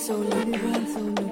so long, run so long.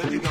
política